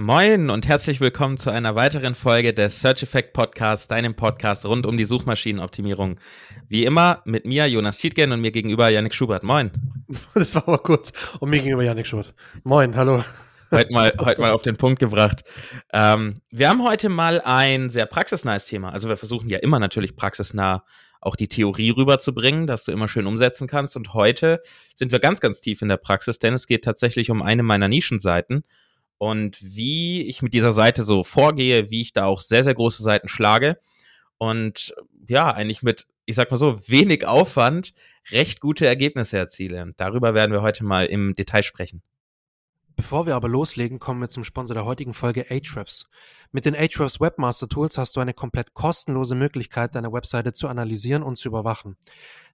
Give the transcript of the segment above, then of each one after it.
Moin und herzlich willkommen zu einer weiteren Folge des Search Effect Podcasts, deinem Podcast rund um die Suchmaschinenoptimierung. Wie immer mit mir, Jonas Tietgen und mir gegenüber Yannick Schubert. Moin. Das war aber kurz. Und mir gegenüber Yannick Schubert. Moin, hallo. Heute mal, heute mal auf den Punkt gebracht. Ähm, wir haben heute mal ein sehr praxisnahes Thema. Also wir versuchen ja immer natürlich praxisnah auch die Theorie rüberzubringen, dass du immer schön umsetzen kannst. Und heute sind wir ganz, ganz tief in der Praxis, denn es geht tatsächlich um eine meiner Nischenseiten und wie ich mit dieser Seite so vorgehe, wie ich da auch sehr, sehr große Seiten schlage und ja, eigentlich mit, ich sag mal so, wenig Aufwand recht gute Ergebnisse erziele. Und darüber werden wir heute mal im Detail sprechen. Bevor wir aber loslegen, kommen wir zum Sponsor der heutigen Folge Ahrefs. Mit den Ahrefs Webmaster Tools hast du eine komplett kostenlose Möglichkeit, deine Webseite zu analysieren und zu überwachen.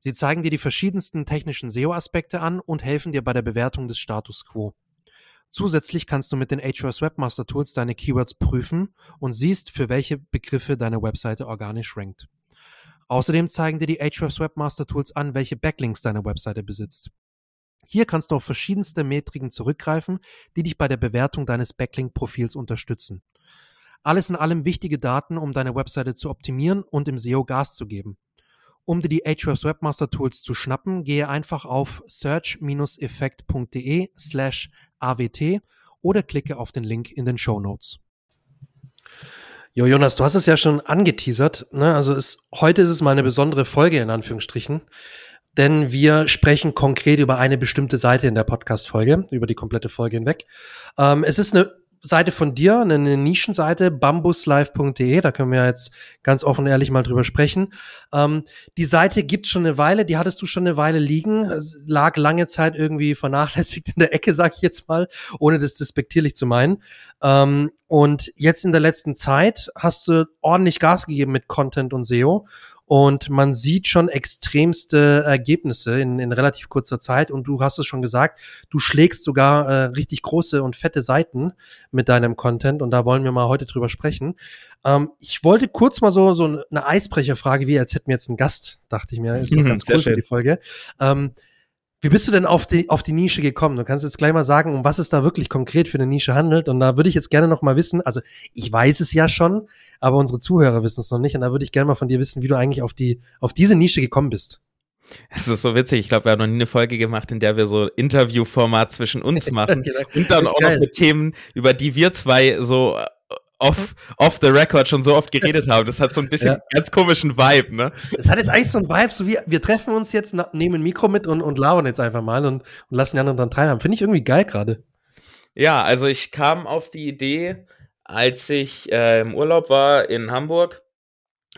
Sie zeigen dir die verschiedensten technischen SEO-Aspekte an und helfen dir bei der Bewertung des Status quo. Zusätzlich kannst du mit den Ahrefs Webmaster Tools deine Keywords prüfen und siehst, für welche Begriffe deine Webseite organisch rankt. Außerdem zeigen dir die Ahrefs Webmaster Tools an, welche Backlinks deine Webseite besitzt. Hier kannst du auf verschiedenste Metriken zurückgreifen, die dich bei der Bewertung deines Backlink-Profils unterstützen. Alles in allem wichtige Daten, um deine Webseite zu optimieren und im SEO Gas zu geben. Um dir die Ahrefs Webmaster Tools zu schnappen, gehe einfach auf search-effekt.de slash awt oder klicke auf den Link in den Show Notes. Jo, Jonas, du hast es ja schon angeteasert. Ne? Also es, heute ist es mal eine besondere Folge in Anführungsstrichen, denn wir sprechen konkret über eine bestimmte Seite in der Podcast-Folge, über die komplette Folge hinweg. Ähm, es ist eine Seite von dir, eine Nischenseite, bambuslive.de, da können wir jetzt ganz offen und ehrlich mal drüber sprechen. Ähm, die Seite gibt's schon eine Weile, die hattest du schon eine Weile liegen, es lag lange Zeit irgendwie vernachlässigt in der Ecke, sag ich jetzt mal, ohne das despektierlich zu meinen. Ähm, und jetzt in der letzten Zeit hast du ordentlich Gas gegeben mit Content und SEO und man sieht schon extremste Ergebnisse in, in relativ kurzer Zeit. Und du hast es schon gesagt, du schlägst sogar äh, richtig große und fette Seiten mit deinem Content. Und da wollen wir mal heute drüber sprechen. Ähm, ich wollte kurz mal so, so eine Eisbrecherfrage, wie als hätten wir jetzt einen Gast, dachte ich mir. Ist doch mhm, ganz cool für die Folge. Ähm, wie bist du denn auf die, auf die Nische gekommen? Du kannst jetzt gleich mal sagen, um was es da wirklich konkret für eine Nische handelt. Und da würde ich jetzt gerne noch mal wissen, also ich weiß es ja schon, aber unsere Zuhörer wissen es noch nicht. Und da würde ich gerne mal von dir wissen, wie du eigentlich auf die, auf diese Nische gekommen bist. Es ist so witzig. Ich glaube, wir haben noch nie eine Folge gemacht, in der wir so Interviewformat zwischen uns machen. genau. Und dann auch geil. noch mit Themen, über die wir zwei so off, off the record schon so oft geredet haben. Das hat so ein bisschen ja. ganz komischen Vibe, ne? Es hat jetzt eigentlich so ein Vibe, so wie wir treffen uns jetzt, nehmen ein Mikro mit und, und labern jetzt einfach mal und, und lassen die anderen dann teilhaben. Finde ich irgendwie geil gerade. Ja, also ich kam auf die Idee, als ich äh, im Urlaub war in Hamburg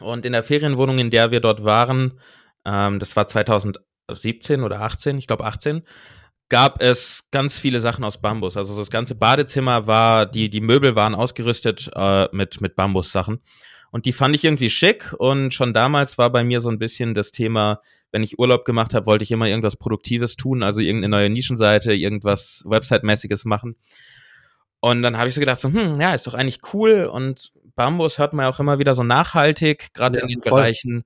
und in der Ferienwohnung, in der wir dort waren, ähm, das war 2017 oder 18, ich glaube 18, gab es ganz viele Sachen aus Bambus. Also das ganze Badezimmer war, die, die Möbel waren ausgerüstet äh, mit, mit Bambus-Sachen. Und die fand ich irgendwie schick. Und schon damals war bei mir so ein bisschen das Thema, wenn ich Urlaub gemacht habe, wollte ich immer irgendwas Produktives tun, also irgendeine neue Nischenseite, irgendwas Website-mäßiges machen. Und dann habe ich so gedacht, so, hm, ja, ist doch eigentlich cool. Und Bambus hört man ja auch immer wieder so nachhaltig, gerade ja, in den voll. Bereichen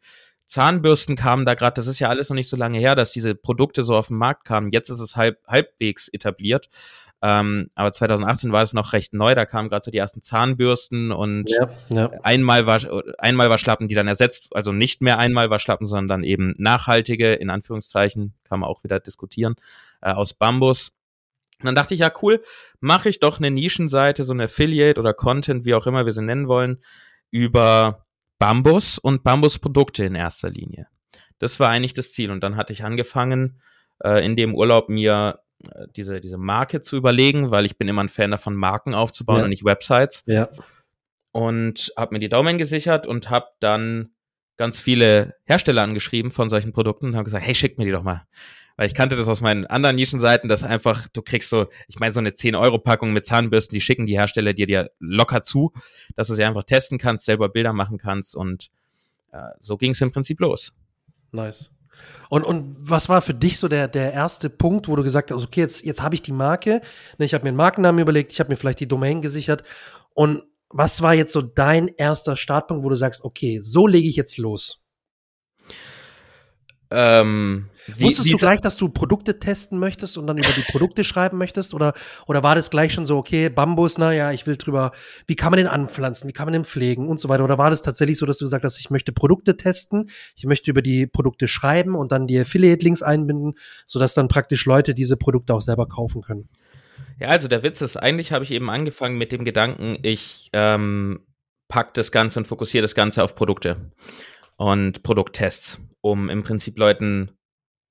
Zahnbürsten kamen da gerade, das ist ja alles noch nicht so lange her, dass diese Produkte so auf den Markt kamen. Jetzt ist es halb, halbwegs etabliert. Ähm, aber 2018 war es noch recht neu, da kamen gerade so die ersten Zahnbürsten und ja, ja. einmal war einmal war Schlappen, die dann ersetzt, also nicht mehr einmal war Schlappen, sondern dann eben nachhaltige, in Anführungszeichen, kann man auch wieder diskutieren, äh, aus Bambus. Und dann dachte ich, ja cool, mache ich doch eine Nischenseite, so eine Affiliate oder Content, wie auch immer wir sie nennen wollen, über Bambus und Bambusprodukte in erster Linie. Das war eigentlich das Ziel. Und dann hatte ich angefangen, äh, in dem Urlaub mir äh, diese, diese Marke zu überlegen, weil ich bin immer ein Fan davon, Marken aufzubauen ja. und nicht Websites. Ja. Und habe mir die Domain gesichert und habe dann ganz viele Hersteller angeschrieben von solchen Produkten und habe gesagt, hey, schick mir die doch mal. Weil ich kannte das aus meinen anderen Nischenseiten, dass einfach, du kriegst so, ich meine, so eine 10-Euro-Packung mit Zahnbürsten, die schicken die Hersteller dir dir locker zu, dass du sie einfach testen kannst, selber Bilder machen kannst und äh, so ging es im Prinzip los. Nice. Und, und was war für dich so der, der erste Punkt, wo du gesagt hast, okay, jetzt, jetzt habe ich die Marke, ne, ich habe mir einen Markennamen überlegt, ich habe mir vielleicht die Domain gesichert und was war jetzt so dein erster Startpunkt, wo du sagst, okay, so lege ich jetzt los? Ähm, Wie, Wusstest du gleich, dass du Produkte testen möchtest und dann über die Produkte schreiben möchtest? Oder, oder war das gleich schon so, okay, Bambus, na ja, ich will drüber, wie kann man den anpflanzen, wie kann man den pflegen und so weiter? Oder war das tatsächlich so, dass du gesagt hast, ich möchte Produkte testen, ich möchte über die Produkte schreiben und dann die Affiliate-Links einbinden, sodass dann praktisch Leute diese Produkte auch selber kaufen können? Ja, also der Witz ist, eigentlich habe ich eben angefangen mit dem Gedanken, ich ähm, pack das Ganze und fokussiere das Ganze auf Produkte und Produkttests, um im Prinzip Leuten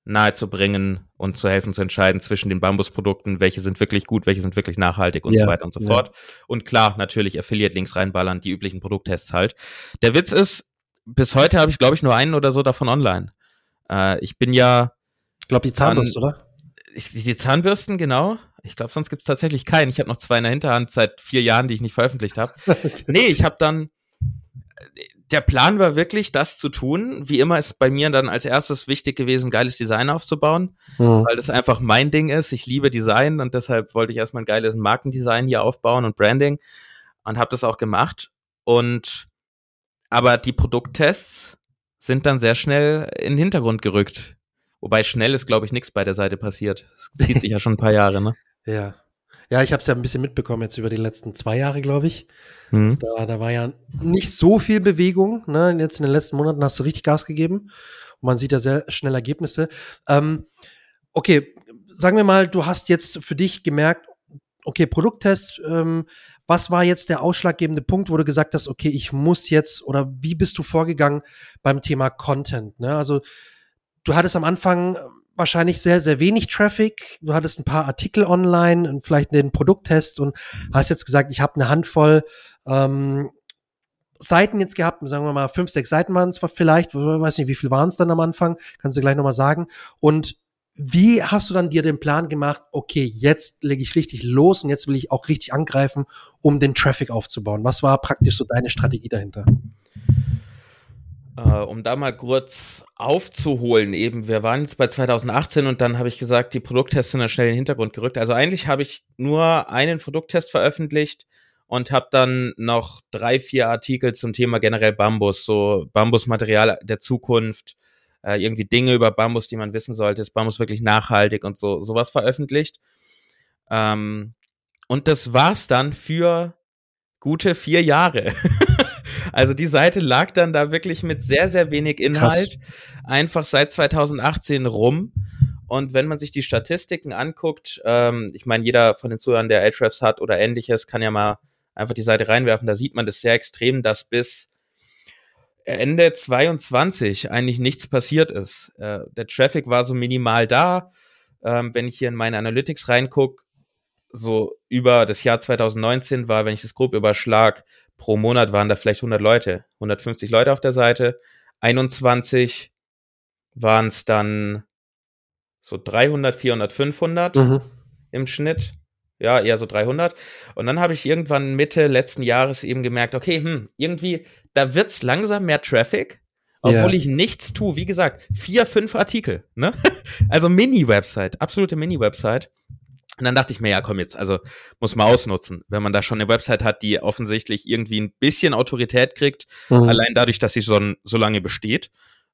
nahezubringen und zu helfen zu entscheiden zwischen den Bambusprodukten, welche sind wirklich gut, welche sind wirklich nachhaltig und ja, so weiter und so ja. fort. Und klar, natürlich Affiliate-Links reinballern, die üblichen Produkttests halt. Der Witz ist, bis heute habe ich, glaube ich, nur einen oder so davon online. Äh, ich bin ja. Ich glaube, die Zahnbürste, oder? Ich, die Zahnbürsten, genau. Ich glaube, sonst gibt es tatsächlich keinen. Ich habe noch zwei in der Hinterhand seit vier Jahren, die ich nicht veröffentlicht habe. nee, ich habe dann der Plan war wirklich, das zu tun. Wie immer ist bei mir dann als erstes wichtig gewesen, geiles Design aufzubauen, mhm. weil das einfach mein Ding ist. Ich liebe Design und deshalb wollte ich erstmal ein geiles Markendesign hier aufbauen und Branding und habe das auch gemacht. Und aber die Produkttests sind dann sehr schnell in den Hintergrund gerückt. Wobei schnell ist, glaube ich, nichts bei der Seite passiert. Das zieht sich ja schon ein paar Jahre, ne? Ja. Ja, ich habe es ja ein bisschen mitbekommen jetzt über die letzten zwei Jahre, glaube ich. Mhm. Da, da war ja nicht so viel Bewegung. Ne? Jetzt in den letzten Monaten hast du richtig Gas gegeben. Und man sieht ja sehr schnell Ergebnisse. Ähm, okay, sagen wir mal, du hast jetzt für dich gemerkt, okay, Produkttest, ähm, was war jetzt der ausschlaggebende Punkt, wo du gesagt hast, okay, ich muss jetzt oder wie bist du vorgegangen beim Thema Content? Ne? Also du hattest am Anfang wahrscheinlich sehr, sehr wenig Traffic. Du hattest ein paar Artikel online und vielleicht den Produkttest und hast jetzt gesagt, ich habe eine Handvoll ähm, Seiten jetzt gehabt, sagen wir mal fünf, sechs Seiten waren es vielleicht, ich weiß nicht, wie viel waren es dann am Anfang, kannst du gleich nochmal sagen. Und wie hast du dann dir den Plan gemacht, okay, jetzt lege ich richtig los und jetzt will ich auch richtig angreifen, um den Traffic aufzubauen? Was war praktisch so deine Strategie dahinter? Äh, um da mal kurz aufzuholen, eben, wir waren jetzt bei 2018 und dann habe ich gesagt, die Produkttests sind dann schnell in den Hintergrund gerückt. Also eigentlich habe ich nur einen Produkttest veröffentlicht und habe dann noch drei, vier Artikel zum Thema generell Bambus, so Bambusmaterial der Zukunft, äh, irgendwie Dinge über Bambus, die man wissen sollte. Ist Bambus wirklich nachhaltig und so sowas veröffentlicht? Ähm, und das war's dann für gute vier Jahre. Also die Seite lag dann da wirklich mit sehr, sehr wenig Inhalt Krass. einfach seit 2018 rum. Und wenn man sich die Statistiken anguckt, ähm, ich meine, jeder von den Zuhörern, der Ahrefs hat oder ähnliches, kann ja mal einfach die Seite reinwerfen. Da sieht man das sehr extrem, dass bis Ende 22 eigentlich nichts passiert ist. Äh, der Traffic war so minimal da. Ähm, wenn ich hier in meine Analytics reingucke, so über das Jahr 2019 war, wenn ich das grob überschlag, pro Monat waren da vielleicht 100 Leute, 150 Leute auf der Seite. 21 waren es dann so 300, 400, 500 mhm. im Schnitt. Ja, eher so 300. Und dann habe ich irgendwann Mitte letzten Jahres eben gemerkt, okay, hm, irgendwie, da wird's langsam mehr Traffic, obwohl yeah. ich nichts tue. Wie gesagt, vier, fünf Artikel, ne? Also Mini-Website, absolute Mini-Website. Und dann dachte ich mir, ja, komm jetzt, also muss man ausnutzen. Wenn man da schon eine Website hat, die offensichtlich irgendwie ein bisschen Autorität kriegt, mhm. allein dadurch, dass sie so, so lange besteht.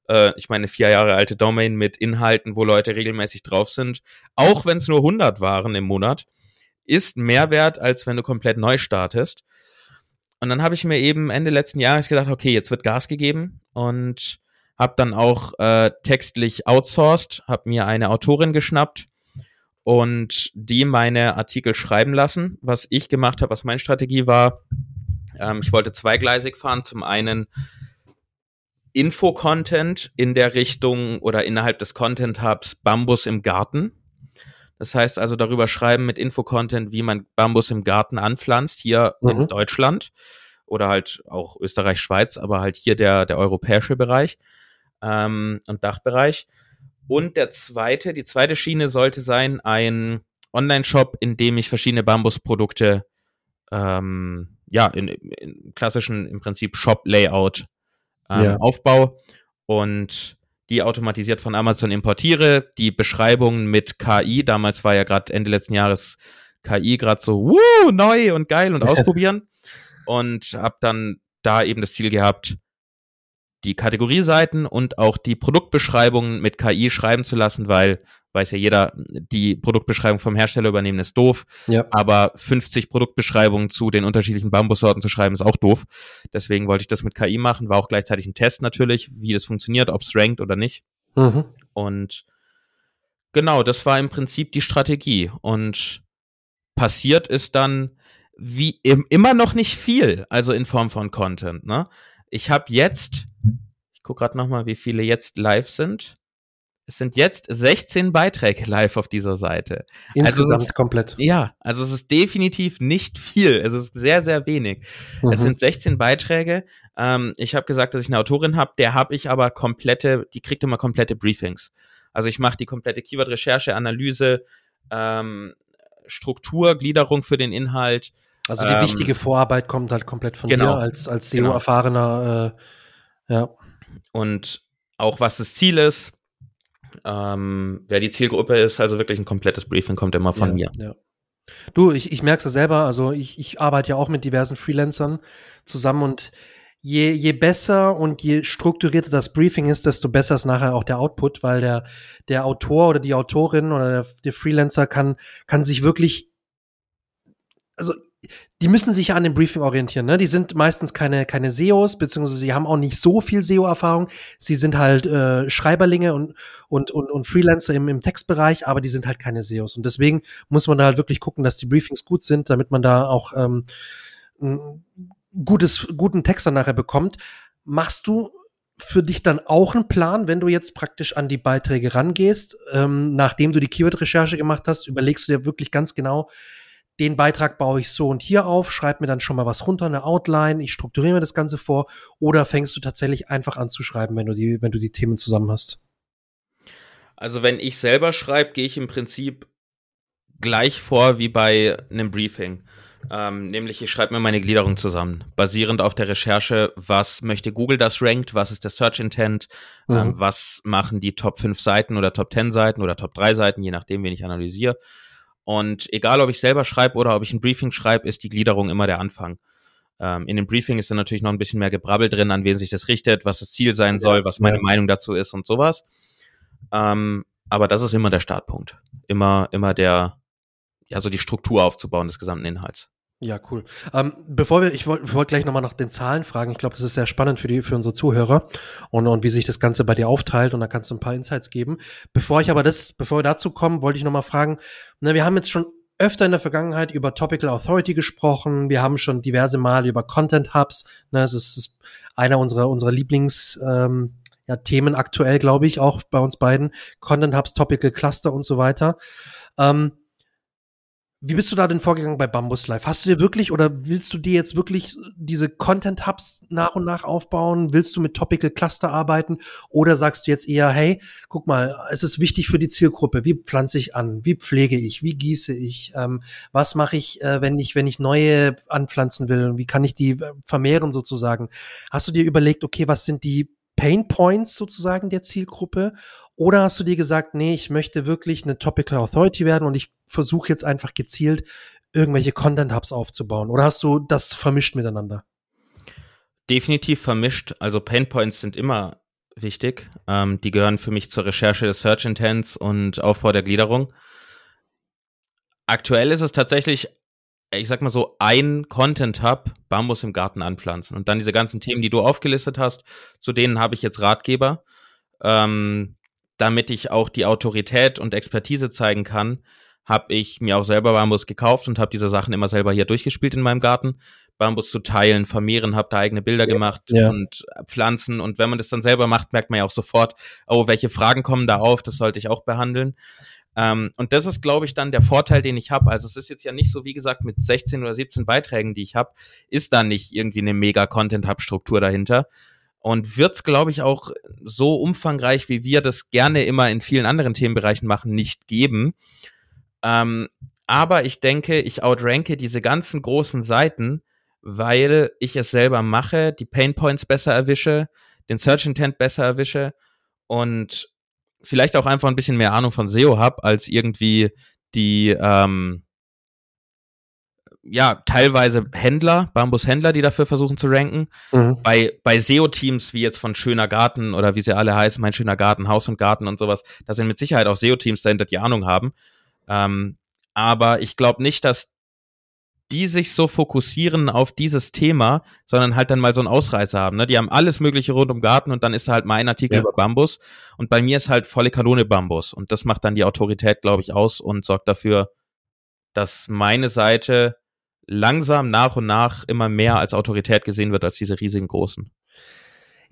Äh, ich meine, vier Jahre alte Domain mit Inhalten, wo Leute regelmäßig drauf sind, auch wenn es nur 100 waren im Monat, ist mehr wert, als wenn du komplett neu startest. Und dann habe ich mir eben Ende letzten Jahres gedacht, okay, jetzt wird Gas gegeben und habe dann auch äh, textlich outsourced, habe mir eine Autorin geschnappt, und die meine Artikel schreiben lassen. Was ich gemacht habe, was meine Strategie war, ähm, ich wollte zweigleisig fahren. Zum einen Info-Content in der Richtung oder innerhalb des Content-Hubs Bambus im Garten. Das heißt also darüber schreiben mit Info-Content, wie man Bambus im Garten anpflanzt, hier mhm. in Deutschland oder halt auch Österreich, Schweiz, aber halt hier der, der europäische Bereich ähm, und Dachbereich. Und der zweite, die zweite Schiene sollte sein, ein Online-Shop, in dem ich verschiedene Bambusprodukte ähm, ja, in, in klassischen im Prinzip Shop-Layout ähm, ja. aufbaue und die automatisiert von Amazon importiere, die Beschreibungen mit KI, damals war ja gerade Ende letzten Jahres KI gerade so wuh, neu und geil und ausprobieren und habe dann da eben das Ziel gehabt, die Kategorieseiten und auch die Produktbeschreibungen mit KI schreiben zu lassen, weil weiß ja jeder, die Produktbeschreibung vom Hersteller übernehmen ist doof, ja. aber 50 Produktbeschreibungen zu den unterschiedlichen Bambussorten zu schreiben ist auch doof. Deswegen wollte ich das mit KI machen, war auch gleichzeitig ein Test natürlich, wie das funktioniert, ob es rankt oder nicht. Mhm. Und genau, das war im Prinzip die Strategie und passiert ist dann wie im, immer noch nicht viel, also in Form von Content. Ne? Ich habe jetzt, ich gucke gerade nochmal, wie viele jetzt live sind. Es sind jetzt 16 Beiträge live auf dieser Seite. Insgesamt also ist, komplett. Ja, also es ist definitiv nicht viel. Es ist sehr, sehr wenig. Mhm. Es sind 16 Beiträge. Ähm, ich habe gesagt, dass ich eine Autorin habe. Der habe ich aber komplette, die kriegt immer komplette Briefings. Also ich mache die komplette Keyword-Recherche, Analyse, ähm, Struktur, Gliederung für den Inhalt. Also die ähm, wichtige Vorarbeit kommt halt komplett von genau, dir als, als SEO-erfahrener. Äh, ja. Und auch was das Ziel ist, ähm, wer die Zielgruppe ist, also wirklich ein komplettes Briefing kommt immer von ja, mir. Ja. Du, ich, ich merke es ja selber, also ich, ich arbeite ja auch mit diversen Freelancern zusammen und je, je besser und je strukturierter das Briefing ist, desto besser ist nachher auch der Output, weil der, der Autor oder die Autorin oder der, der Freelancer kann, kann sich wirklich also die müssen sich ja an dem Briefing orientieren. Ne? Die sind meistens keine, keine SEOs, beziehungsweise sie haben auch nicht so viel SEO-Erfahrung. Sie sind halt äh, Schreiberlinge und, und, und, und Freelancer im, im Textbereich, aber die sind halt keine SEOs. Und deswegen muss man da halt wirklich gucken, dass die Briefings gut sind, damit man da auch ähm, gutes, guten Text dann nachher bekommt. Machst du für dich dann auch einen Plan, wenn du jetzt praktisch an die Beiträge rangehst, ähm, nachdem du die Keyword-Recherche gemacht hast, überlegst du dir wirklich ganz genau, den Beitrag baue ich so und hier auf, schreib mir dann schon mal was runter, eine Outline, ich strukturiere mir das Ganze vor, oder fängst du tatsächlich einfach an zu schreiben, wenn du die, wenn du die Themen zusammen hast? Also wenn ich selber schreibe, gehe ich im Prinzip gleich vor wie bei einem Briefing. Ähm, nämlich ich schreibe mir meine Gliederung zusammen, basierend auf der Recherche, was möchte Google das rankt, was ist der Search Intent, ähm, mhm. ähm, was machen die Top 5 Seiten oder Top 10 Seiten oder Top 3 Seiten, je nachdem, wen ich analysiere. Und egal, ob ich selber schreibe oder ob ich ein Briefing schreibe, ist die Gliederung immer der Anfang. Ähm, in dem Briefing ist dann natürlich noch ein bisschen mehr Gebrabbel drin, an wen sich das richtet, was das Ziel sein soll, was meine. Meinung dazu ist und sowas. Ähm, aber das ist immer der Startpunkt. Immer, immer der, ja, so die Struktur aufzubauen des gesamten Inhalts. Ja, cool. Ähm, bevor wir, ich wollte wollt gleich nochmal nach den Zahlen fragen. Ich glaube, das ist sehr spannend für die, für unsere Zuhörer und, und wie sich das Ganze bei dir aufteilt und da kannst du ein paar Insights geben. Bevor ich aber das, bevor wir dazu kommen, wollte ich nochmal fragen, na, wir haben jetzt schon öfter in der Vergangenheit über Topical Authority gesprochen. Wir haben schon diverse Male über Content Hubs. Ne, es ist, ist einer unserer, unserer Lieblings, ähm, ja, Themen aktuell, glaube ich, auch bei uns beiden. Content Hubs, Topical Cluster und so weiter. Ähm, wie bist du da denn vorgegangen bei Bambus Live? Hast du dir wirklich oder willst du dir jetzt wirklich diese Content Hubs nach und nach aufbauen? Willst du mit Topical Cluster arbeiten? Oder sagst du jetzt eher, hey, guck mal, es ist wichtig für die Zielgruppe. Wie pflanze ich an? Wie pflege ich? Wie gieße ich? Ähm, was mache ich, äh, wenn ich, wenn ich neue anpflanzen will? Wie kann ich die äh, vermehren sozusagen? Hast du dir überlegt, okay, was sind die Pain Points sozusagen der Zielgruppe? Oder hast du dir gesagt, nee, ich möchte wirklich eine Topical Authority werden und ich versuche jetzt einfach gezielt irgendwelche Content Hubs aufzubauen? Oder hast du das vermischt miteinander? Definitiv vermischt. Also Pain Points sind immer wichtig. Ähm, die gehören für mich zur Recherche des Search Intents und Aufbau der Gliederung. Aktuell ist es tatsächlich, ich sag mal so, ein Content Hub, Bambus im Garten anpflanzen. Und dann diese ganzen Themen, die du aufgelistet hast, zu denen habe ich jetzt Ratgeber. Ähm, damit ich auch die Autorität und Expertise zeigen kann, habe ich mir auch selber Bambus gekauft und habe diese Sachen immer selber hier durchgespielt in meinem Garten. Bambus zu teilen, vermehren, habe da eigene Bilder gemacht ja. und Pflanzen. Und wenn man das dann selber macht, merkt man ja auch sofort, oh, welche Fragen kommen da auf, das sollte ich auch behandeln. Ähm, und das ist, glaube ich, dann der Vorteil, den ich habe. Also es ist jetzt ja nicht so, wie gesagt, mit 16 oder 17 Beiträgen, die ich habe, ist da nicht irgendwie eine mega Content-Hub-Struktur dahinter, und wird's, glaube ich, auch so umfangreich, wie wir das gerne immer in vielen anderen Themenbereichen machen, nicht geben. Ähm, aber ich denke, ich outranke diese ganzen großen Seiten, weil ich es selber mache, die Painpoints besser erwische, den Search Intent besser erwische und vielleicht auch einfach ein bisschen mehr Ahnung von SEO habe, als irgendwie die, ähm, ja, teilweise Händler, Bambushändler, die dafür versuchen zu ranken. Mhm. Bei, bei SEO-Teams wie jetzt von Schöner Garten oder wie sie alle heißen, mein schöner Garten, Haus und Garten und sowas, da sind mit Sicherheit auch SEO-Teams dahinter, die Ahnung haben. Ähm, aber ich glaube nicht, dass die sich so fokussieren auf dieses Thema, sondern halt dann mal so einen Ausreißer haben. Ne? Die haben alles Mögliche rund um Garten und dann ist halt mein Artikel ja. über Bambus und bei mir ist halt volle Kanone Bambus und das macht dann die Autorität, glaube ich, aus und sorgt dafür, dass meine Seite langsam nach und nach immer mehr als Autorität gesehen wird als diese riesigen großen.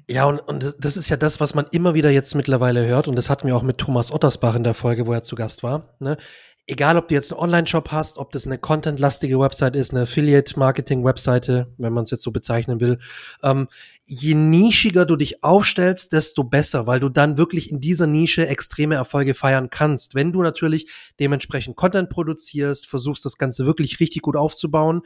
Ja, und, und das ist ja das, was man immer wieder jetzt mittlerweile hört. Und das hatten wir auch mit Thomas Ottersbach in der Folge, wo er zu Gast war. Ne? Egal ob du jetzt einen Online-Shop hast, ob das eine contentlastige Website ist, eine Affiliate-Marketing-Webseite, wenn man es jetzt so bezeichnen will, ähm, je nischiger du dich aufstellst, desto besser, weil du dann wirklich in dieser Nische extreme Erfolge feiern kannst. Wenn du natürlich dementsprechend Content produzierst, versuchst das Ganze wirklich richtig gut aufzubauen,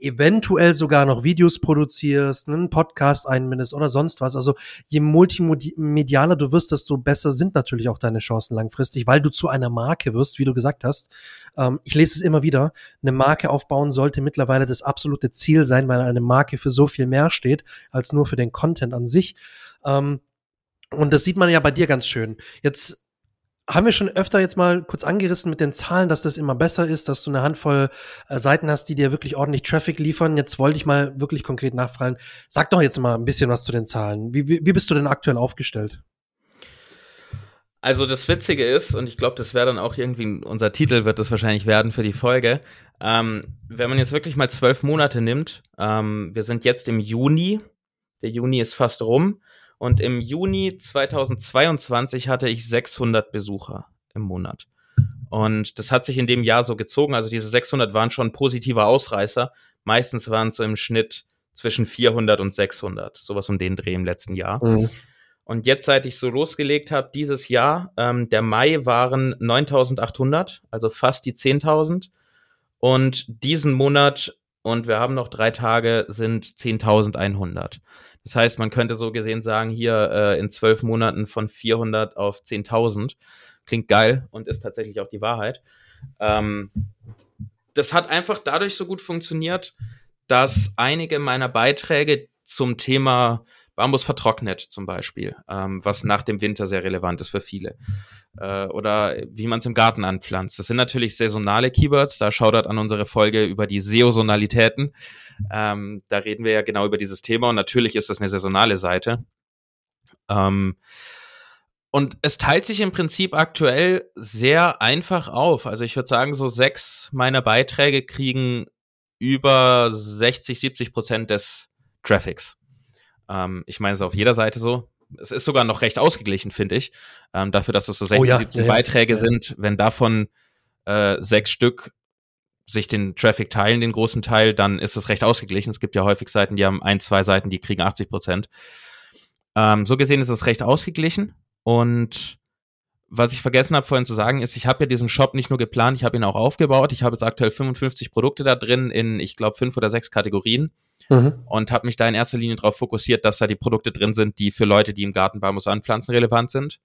eventuell sogar noch Videos produzierst, einen Podcast einbindest oder sonst was. Also je multimedialer du wirst, desto besser sind natürlich auch deine Chancen langfristig, weil du zu einer Marke wirst, wie du gesagt hast. Ähm, ich lese es immer wieder. Eine Marke aufbauen sollte mittlerweile das absolute Ziel sein, weil eine Marke für so viel mehr steht als nur für den Content an sich. Ähm, und das sieht man ja bei dir ganz schön. Jetzt haben wir schon öfter jetzt mal kurz angerissen mit den Zahlen, dass das immer besser ist, dass du eine Handvoll äh, Seiten hast, die dir wirklich ordentlich Traffic liefern. Jetzt wollte ich mal wirklich konkret nachfragen. Sag doch jetzt mal ein bisschen was zu den Zahlen. Wie, wie, wie bist du denn aktuell aufgestellt? Also das Witzige ist, und ich glaube, das wäre dann auch irgendwie unser Titel, wird das wahrscheinlich werden für die Folge. Ähm, wenn man jetzt wirklich mal zwölf Monate nimmt, ähm, wir sind jetzt im Juni, der Juni ist fast rum, und im Juni 2022 hatte ich 600 Besucher im Monat. Und das hat sich in dem Jahr so gezogen. Also diese 600 waren schon positiver Ausreißer. Meistens waren es so im Schnitt zwischen 400 und 600. Sowas um den Dreh im letzten Jahr. Mhm. Und jetzt, seit ich so losgelegt habe, dieses Jahr, ähm, der Mai waren 9800, also fast die 10.000. Und diesen Monat, und wir haben noch drei Tage, sind 10.100. Das heißt, man könnte so gesehen sagen, hier äh, in zwölf Monaten von 400 auf 10.000. Klingt geil und ist tatsächlich auch die Wahrheit. Ähm, das hat einfach dadurch so gut funktioniert, dass einige meiner Beiträge zum Thema Bambus vertrocknet zum Beispiel, ähm, was nach dem Winter sehr relevant ist für viele. Äh, oder wie man es im Garten anpflanzt. Das sind natürlich saisonale Keywords. Da schaut an unsere Folge über die Saisonalitäten. Ähm, da reden wir ja genau über dieses Thema und natürlich ist das eine saisonale Seite. Ähm, und es teilt sich im Prinzip aktuell sehr einfach auf. Also ich würde sagen, so sechs meiner Beiträge kriegen über 60, 70 Prozent des Traffics. Ähm, ich meine, es ist auf jeder Seite so. Es ist sogar noch recht ausgeglichen, finde ich. Ähm, dafür, dass es so 16, oh ja, 17 ja, Beiträge ja. sind. Wenn davon äh, sechs Stück sich den Traffic teilen, den großen Teil, dann ist es recht ausgeglichen. Es gibt ja häufig Seiten, die haben ein, zwei Seiten, die kriegen 80 Prozent. Ähm, so gesehen ist es recht ausgeglichen. Und was ich vergessen habe vorhin zu sagen, ist, ich habe ja diesen Shop nicht nur geplant, ich habe ihn auch aufgebaut. Ich habe jetzt aktuell 55 Produkte da drin in, ich glaube, fünf oder sechs Kategorien mhm. und habe mich da in erster Linie darauf fokussiert, dass da die Produkte drin sind, die für Leute, die im Garten Bambus anpflanzen, relevant sind.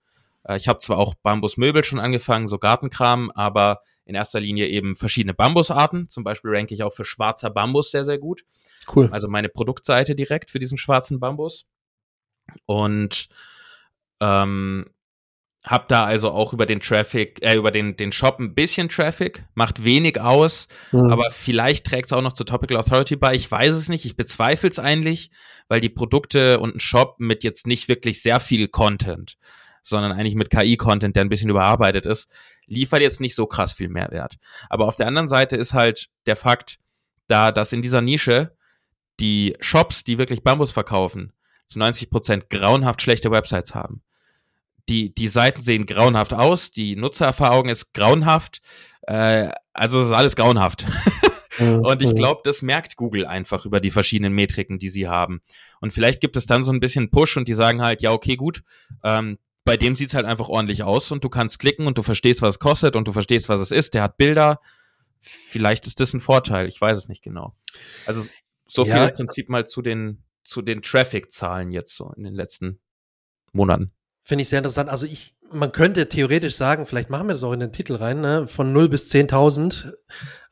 Äh, ich habe zwar auch Bambusmöbel schon angefangen, so Gartenkram, aber in erster Linie eben verschiedene Bambusarten. Zum Beispiel ranke ich auch für schwarzer Bambus sehr, sehr gut. Cool. Also meine Produktseite direkt für diesen schwarzen Bambus. Und ähm, hab da also auch über den Traffic, äh, über den, den Shop ein bisschen Traffic, macht wenig aus, mhm. aber vielleicht trägt es auch noch zur Topical Authority bei. Ich weiß es nicht, ich bezweifle es eigentlich, weil die Produkte und ein Shop mit jetzt nicht wirklich sehr viel Content, sondern eigentlich mit KI-Content, der ein bisschen überarbeitet ist, liefert jetzt nicht so krass viel Mehrwert. Aber auf der anderen Seite ist halt der Fakt, da dass in dieser Nische die Shops, die wirklich Bambus verkaufen, zu 90 Prozent grauenhaft schlechte Websites haben die, die Seiten sehen grauenhaft aus, die Nutzererfahrung ist grauenhaft, äh, also es ist alles grauenhaft. Mhm, und ich mhm. glaube, das merkt Google einfach über die verschiedenen Metriken, die sie haben. Und vielleicht gibt es dann so ein bisschen Push und die sagen halt, ja, okay, gut, ähm, bei dem sieht es halt einfach ordentlich aus und du kannst klicken und du verstehst, was es kostet und du verstehst, was es ist. Der hat Bilder. Vielleicht ist das ein Vorteil, ich weiß es nicht genau. Also so viel im Prinzip mal zu den, zu den Traffic-Zahlen jetzt so in den letzten Monaten. Finde ich sehr interessant. Also ich man könnte theoretisch sagen, vielleicht machen wir das auch in den Titel rein, ne? von 0 bis 10.000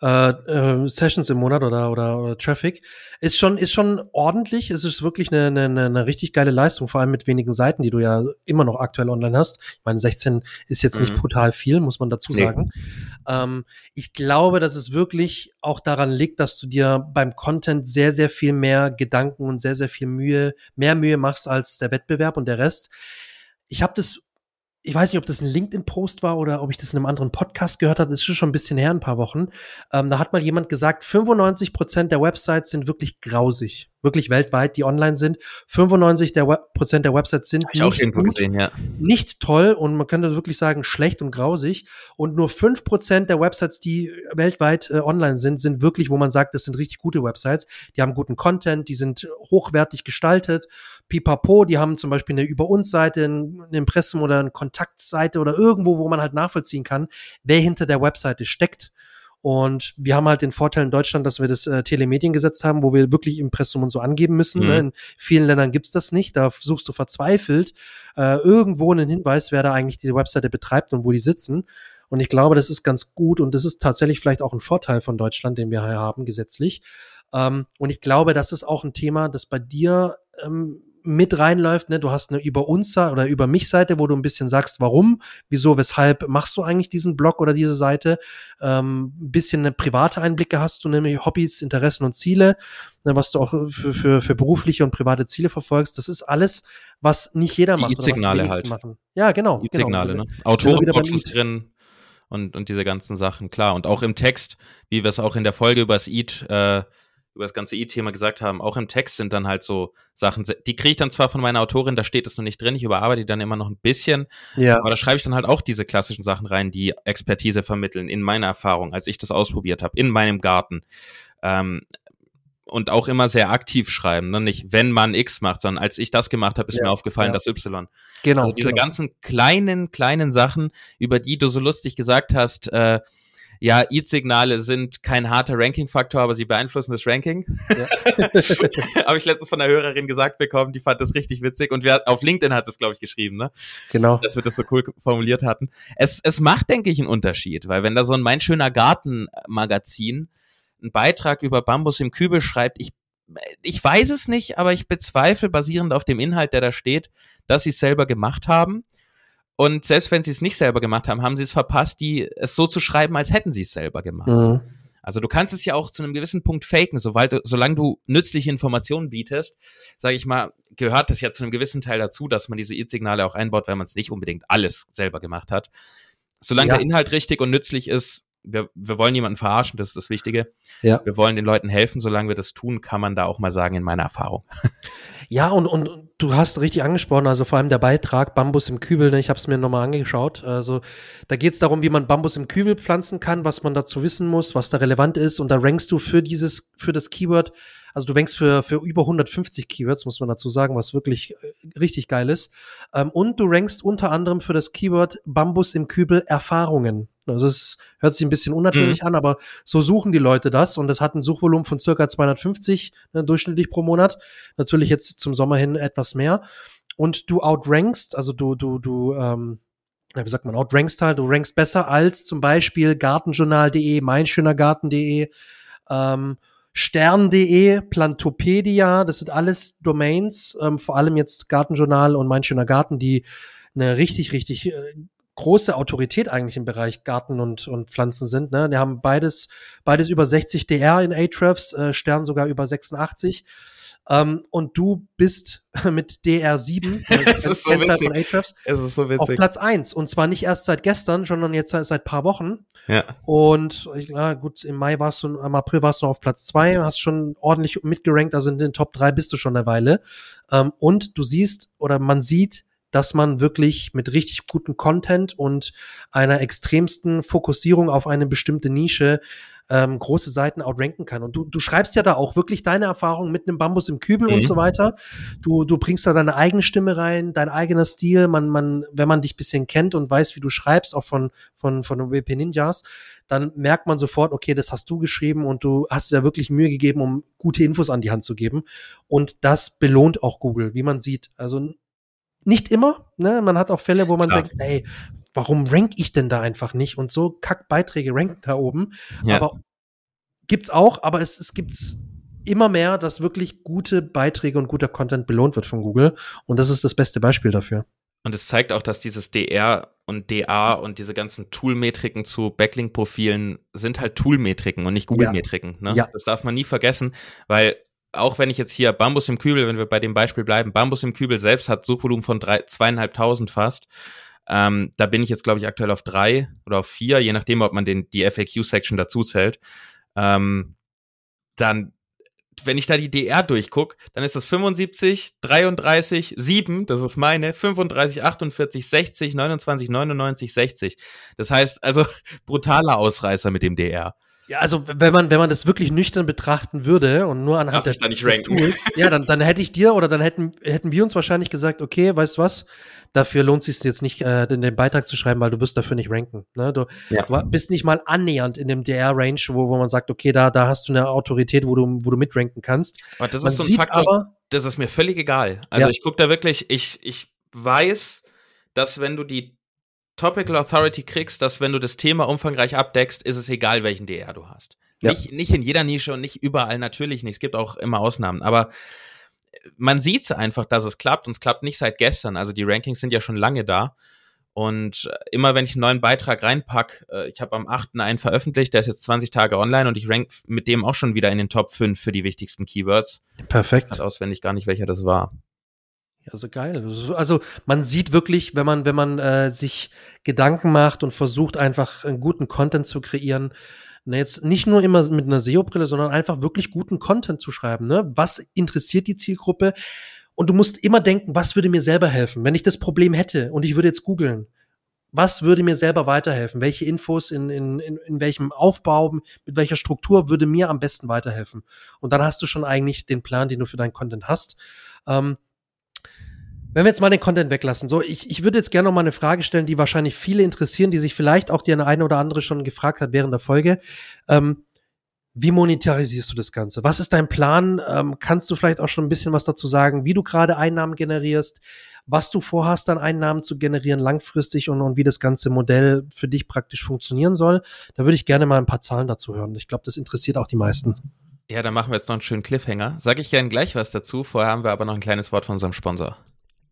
äh, äh, Sessions im Monat oder, oder, oder Traffic, ist schon, ist schon ordentlich. Es ist wirklich eine, eine, eine richtig geile Leistung, vor allem mit wenigen Seiten, die du ja immer noch aktuell online hast. Ich meine, 16 ist jetzt mhm. nicht brutal viel, muss man dazu sagen. Nee. Ähm, ich glaube, dass es wirklich auch daran liegt, dass du dir beim Content sehr, sehr viel mehr Gedanken und sehr, sehr viel Mühe, mehr Mühe machst als der Wettbewerb und der Rest. Ich habe das ich weiß nicht, ob das ein LinkedIn-Post war oder ob ich das in einem anderen Podcast gehört habe, das ist schon ein bisschen her, ein paar Wochen. Ähm, da hat mal jemand gesagt, 95 Prozent der Websites sind wirklich grausig wirklich weltweit, die online sind. 95 der Web Prozent der Websites sind nicht, gut, gesehen, ja. nicht toll und man könnte wirklich sagen schlecht und grausig. Und nur 5 Prozent der Websites, die weltweit äh, online sind, sind wirklich, wo man sagt, das sind richtig gute Websites. Die haben guten Content, die sind hochwertig gestaltet. Pipapo, die haben zum Beispiel eine Über uns Seite, ein Impressum oder eine Kontaktseite oder irgendwo, wo man halt nachvollziehen kann, wer hinter der Webseite steckt. Und wir haben halt den Vorteil in Deutschland, dass wir das äh, Telemediengesetz haben, wo wir wirklich Impressum und so angeben müssen. Ne? Mhm. Ne? In vielen Ländern gibt's das nicht. Da suchst du verzweifelt äh, irgendwo einen Hinweis, wer da eigentlich diese Webseite betreibt und wo die sitzen. Und ich glaube, das ist ganz gut und das ist tatsächlich vielleicht auch ein Vorteil von Deutschland, den wir hier haben, gesetzlich. Ähm, und ich glaube, das ist auch ein Thema, das bei dir ähm, mit reinläuft. Ne? Du hast eine über uns oder über mich Seite, wo du ein bisschen sagst, warum, wieso, weshalb machst du eigentlich diesen Blog oder diese Seite. Ähm, ein bisschen eine private Einblicke hast du, nämlich Hobbys, Interessen und Ziele, ne, was du auch für, für, für berufliche und private Ziele verfolgst. Das ist alles, was nicht jeder die macht. signale halt. Machen. Ja, genau. Die signale genau. ne? Autorenboxen drin und, und diese ganzen Sachen, klar. Und auch im Text, wie wir es auch in der Folge über das EAT äh, über das ganze E-Thema gesagt haben, auch im Text sind dann halt so Sachen, die kriege ich dann zwar von meiner Autorin, da steht es noch nicht drin, ich überarbeite die dann immer noch ein bisschen, ja. aber da schreibe ich dann halt auch diese klassischen Sachen rein, die Expertise vermitteln, in meiner Erfahrung, als ich das ausprobiert habe, in meinem Garten. Ähm, und auch immer sehr aktiv schreiben, ne? nicht wenn man X macht, sondern als ich das gemacht habe, ist ja, mir aufgefallen, ja. das Y. Genau. Also diese genau. ganzen kleinen, kleinen Sachen, über die du so lustig gesagt hast, äh, ja, EAT-Signale sind kein harter Ranking-Faktor, aber sie beeinflussen das Ranking. Ja. Habe ich letztens von einer Hörerin gesagt bekommen, die fand das richtig witzig. Und wir, auf LinkedIn hat es, glaube ich, geschrieben, ne? Genau. Dass wir das so cool formuliert hatten. Es, es macht, denke ich, einen Unterschied, weil wenn da so ein Mein schöner Garten-Magazin einen Beitrag über Bambus im Kübel schreibt, ich ich weiß es nicht, aber ich bezweifle, basierend auf dem Inhalt, der da steht, dass sie es selber gemacht haben. Und selbst wenn sie es nicht selber gemacht haben, haben sie es verpasst, die es so zu schreiben, als hätten sie es selber gemacht. Mhm. Also du kannst es ja auch zu einem gewissen Punkt faken, sobald du, solange du nützliche Informationen bietest, sage ich mal, gehört das ja zu einem gewissen Teil dazu, dass man diese E-Signale auch einbaut, weil man es nicht unbedingt alles selber gemacht hat. Solange ja. der Inhalt richtig und nützlich ist, wir, wir wollen niemanden verarschen, das ist das Wichtige. Ja. Wir wollen den Leuten helfen, solange wir das tun, kann man da auch mal sagen, in meiner Erfahrung. Ja, und, und du hast richtig angesprochen, also vor allem der Beitrag Bambus im Kübel, ne, ich habe es mir nochmal angeschaut. Also da geht es darum, wie man Bambus im Kübel pflanzen kann, was man dazu wissen muss, was da relevant ist. Und da rankst du für dieses, für das Keyword also du wängst für, für über 150 Keywords, muss man dazu sagen, was wirklich äh, richtig geil ist. Ähm, und du rankst unter anderem für das Keyword Bambus im Kübel Erfahrungen. Also es hört sich ein bisschen unnatürlich mhm. an, aber so suchen die Leute das und das hat ein Suchvolumen von circa 250 ne, durchschnittlich pro Monat. Natürlich jetzt zum Sommer hin etwas mehr. Und du outrankst, also du, du, du, ähm, ja, wie sagt man, outrankst halt, du rankst besser als zum Beispiel gartenjournal.de, meinschönergarten.de, ähm, stern.de, Plantopedia, das sind alles Domains, ähm, vor allem jetzt Gartenjournal und Mein schöner Garten, die eine richtig, richtig äh, große Autorität eigentlich im Bereich Garten und, und Pflanzen sind. Ne? Die haben beides, beides über 60 DR in Ahrefs, äh, Stern sogar über 86. Ähm, und du bist mit DR7, das ist so witzig. von es ist so witzig. auf Platz 1. Und zwar nicht erst seit gestern, sondern jetzt seit, seit paar Wochen. Ja. Und na gut, im Mai warst du, im April warst du auf Platz 2, hast schon ordentlich mitgerankt, also in den Top 3 bist du schon eine Weile. Ähm, und du siehst oder man sieht, dass man wirklich mit richtig gutem Content und einer extremsten Fokussierung auf eine bestimmte Nische ähm, große Seiten outranken kann. Und du, du schreibst ja da auch wirklich deine Erfahrungen mit einem Bambus im Kübel mhm. und so weiter. Du, du bringst da deine eigene Stimme rein, dein eigener Stil. Man, man, wenn man dich bisschen kennt und weiß, wie du schreibst, auch von, von, von WP Ninjas, dann merkt man sofort, okay, das hast du geschrieben und du hast dir da wirklich Mühe gegeben, um gute Infos an die Hand zu geben. Und das belohnt auch Google, wie man sieht. Also nicht immer, ne? Man hat auch Fälle, wo man Klar. denkt, ey, warum rank ich denn da einfach nicht? Und so Kackbeiträge ranken da oben. Ja. Aber gibt's auch, aber es, es gibt's immer mehr, dass wirklich gute Beiträge und guter Content belohnt wird von Google. Und das ist das beste Beispiel dafür. Und es zeigt auch, dass dieses DR und DA und diese ganzen Toolmetriken zu Backlink-Profilen sind halt Toolmetriken und nicht Google-Metriken. Ne? Ja. Das darf man nie vergessen, weil auch wenn ich jetzt hier Bambus im Kübel, wenn wir bei dem Beispiel bleiben, Bambus im Kübel selbst hat Suchvolumen von drei, zweieinhalbtausend fast. Ähm, da bin ich jetzt, glaube ich, aktuell auf drei oder auf vier, je nachdem, ob man den, die FAQ-Section dazu zählt. Ähm, dann wenn ich da die DR durchgucke, dann ist das 75, 33, 7, das ist meine, 35, 48, 60, 29, 99, 60. Das heißt, also brutaler Ausreißer mit dem DR. Ja, also wenn man, wenn man das wirklich nüchtern betrachten würde und nur anhand des, des Tools, ja, dann, dann hätte ich dir oder dann hätten, hätten wir uns wahrscheinlich gesagt, okay, weißt du was, dafür lohnt es sich jetzt nicht, äh, den Beitrag zu schreiben, weil du wirst dafür nicht ranken. Ne? Du, ja. bist nicht mal annähernd in dem DR-Range, wo, wo man sagt, okay, da, da hast du eine Autorität, wo du, wo du mitranken kannst. Aber das man ist so ein Faktor, aber, das ist mir völlig egal. Also ja. ich gucke da wirklich, ich, ich weiß, dass wenn du die Topical Authority kriegst, dass wenn du das Thema umfangreich abdeckst, ist es egal, welchen DR du hast. Ja. Nicht, nicht in jeder Nische und nicht überall natürlich nicht. Es gibt auch immer Ausnahmen. Aber man sieht einfach, dass es klappt und es klappt nicht seit gestern. Also die Rankings sind ja schon lange da. Und immer wenn ich einen neuen Beitrag reinpack, äh, ich habe am 8. einen veröffentlicht, der ist jetzt 20 Tage online und ich rank mit dem auch schon wieder in den Top 5 für die wichtigsten Keywords. Perfekt. Ich auswendig gar nicht, welcher das war. Also geil. Also man sieht wirklich, wenn man, wenn man äh, sich Gedanken macht und versucht, einfach einen guten Content zu kreieren, ne, jetzt nicht nur immer mit einer SEO-Brille, sondern einfach wirklich guten Content zu schreiben. Ne? Was interessiert die Zielgruppe? Und du musst immer denken, was würde mir selber helfen, wenn ich das Problem hätte und ich würde jetzt googeln. Was würde mir selber weiterhelfen? Welche Infos in, in, in, in welchem Aufbau, mit welcher Struktur würde mir am besten weiterhelfen? Und dann hast du schon eigentlich den Plan, den du für deinen Content hast. Ähm, wenn wir jetzt mal den Content weglassen, so, ich, ich würde jetzt gerne noch mal eine Frage stellen, die wahrscheinlich viele interessieren, die sich vielleicht auch die eine oder andere schon gefragt hat während der Folge. Ähm, wie monetarisierst du das Ganze? Was ist dein Plan? Ähm, kannst du vielleicht auch schon ein bisschen was dazu sagen, wie du gerade Einnahmen generierst, was du vorhast, dann Einnahmen zu generieren langfristig und, und wie das ganze Modell für dich praktisch funktionieren soll? Da würde ich gerne mal ein paar Zahlen dazu hören. Ich glaube, das interessiert auch die meisten. Ja, dann machen wir jetzt noch einen schönen Cliffhanger. Sag ich gerne gleich was dazu. Vorher haben wir aber noch ein kleines Wort von unserem Sponsor.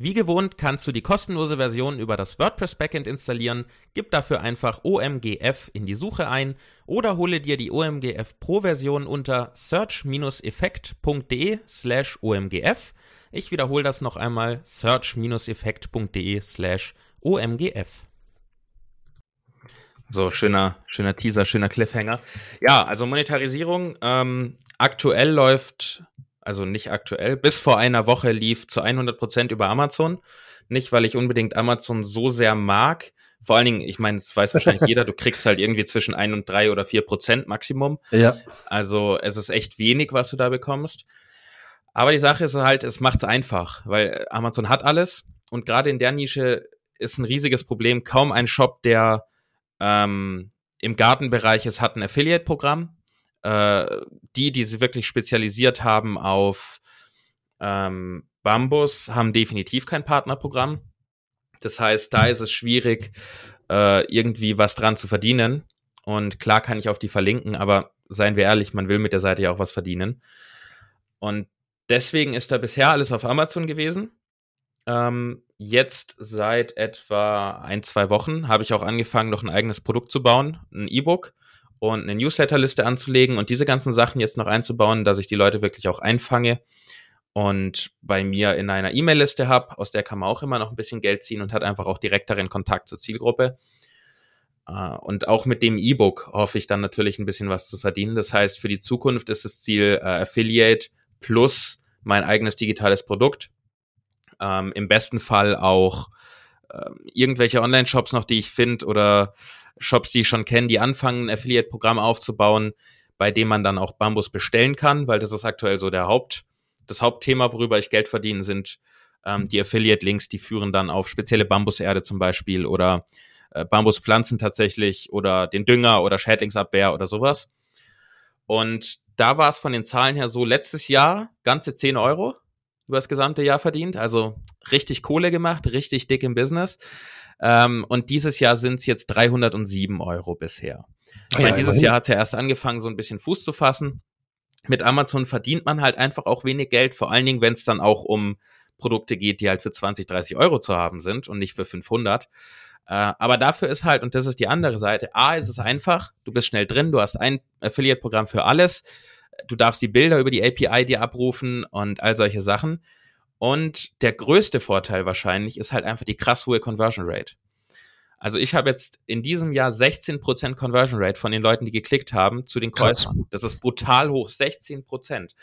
Wie gewohnt kannst du die kostenlose Version über das WordPress Backend installieren, gib dafür einfach OMGF in die Suche ein oder hole dir die OMGF Pro Version unter search-effekt.de slash OMGF. Ich wiederhole das noch einmal, search-effekt.de slash OMGF. So, schöner, schöner Teaser, schöner Cliffhanger. Ja, also Monetarisierung. Ähm, aktuell läuft also nicht aktuell, bis vor einer Woche lief zu 100 Prozent über Amazon. Nicht, weil ich unbedingt Amazon so sehr mag. Vor allen Dingen, ich meine, das weiß wahrscheinlich jeder, du kriegst halt irgendwie zwischen ein und drei oder vier Prozent Maximum. Ja. Also es ist echt wenig, was du da bekommst. Aber die Sache ist halt, es macht es einfach, weil Amazon hat alles und gerade in der Nische ist ein riesiges Problem. Kaum ein Shop, der ähm, im Gartenbereich ist, hat ein Affiliate-Programm. Äh, die, die sich wirklich spezialisiert haben auf ähm, Bambus, haben definitiv kein Partnerprogramm. Das heißt, da ist es schwierig, äh, irgendwie was dran zu verdienen. Und klar kann ich auf die verlinken, aber seien wir ehrlich, man will mit der Seite ja auch was verdienen. Und deswegen ist da bisher alles auf Amazon gewesen. Ähm, jetzt seit etwa ein, zwei Wochen habe ich auch angefangen, noch ein eigenes Produkt zu bauen, ein E-Book und eine Newsletterliste anzulegen und diese ganzen Sachen jetzt noch einzubauen, dass ich die Leute wirklich auch einfange und bei mir in einer E-Mail-Liste habe, aus der kann man auch immer noch ein bisschen Geld ziehen und hat einfach auch direkteren Kontakt zur Zielgruppe. Äh, und auch mit dem E-Book hoffe ich dann natürlich ein bisschen was zu verdienen. Das heißt, für die Zukunft ist das Ziel äh, Affiliate plus mein eigenes digitales Produkt. Ähm, Im besten Fall auch äh, irgendwelche Online-Shops noch, die ich finde oder Shops, die ich schon kenne, die anfangen, ein Affiliate-Programm aufzubauen, bei dem man dann auch Bambus bestellen kann, weil das ist aktuell so der Haupt, das Hauptthema, worüber ich Geld verdiene, sind ähm, die Affiliate-Links, die führen dann auf spezielle Bambuserde zum Beispiel oder äh, Bambuspflanzen tatsächlich oder den Dünger oder Schädlingsabwehr oder sowas. Und da war es von den Zahlen her so, letztes Jahr ganze 10 Euro über das gesamte Jahr verdient, also richtig Kohle gemacht, richtig dick im Business. Ähm, und dieses Jahr sind es jetzt 307 Euro bisher. Ich meine, dieses Jahr hat es ja erst angefangen, so ein bisschen Fuß zu fassen mit Amazon verdient man halt einfach auch wenig Geld, vor allen Dingen, wenn es dann auch um Produkte geht, die halt für 20, 30 Euro zu haben sind und nicht für 500. Äh, aber dafür ist halt, und das ist die andere Seite, A, ist es einfach, du bist schnell drin, du hast ein Affiliate-Programm für alles, du darfst die Bilder über die API dir abrufen und all solche Sachen. Und der größte Vorteil wahrscheinlich ist halt einfach die krass hohe Conversion Rate. Also ich habe jetzt in diesem Jahr 16% Conversion Rate von den Leuten, die geklickt haben, zu den Käufern. Das ist brutal hoch, 16%.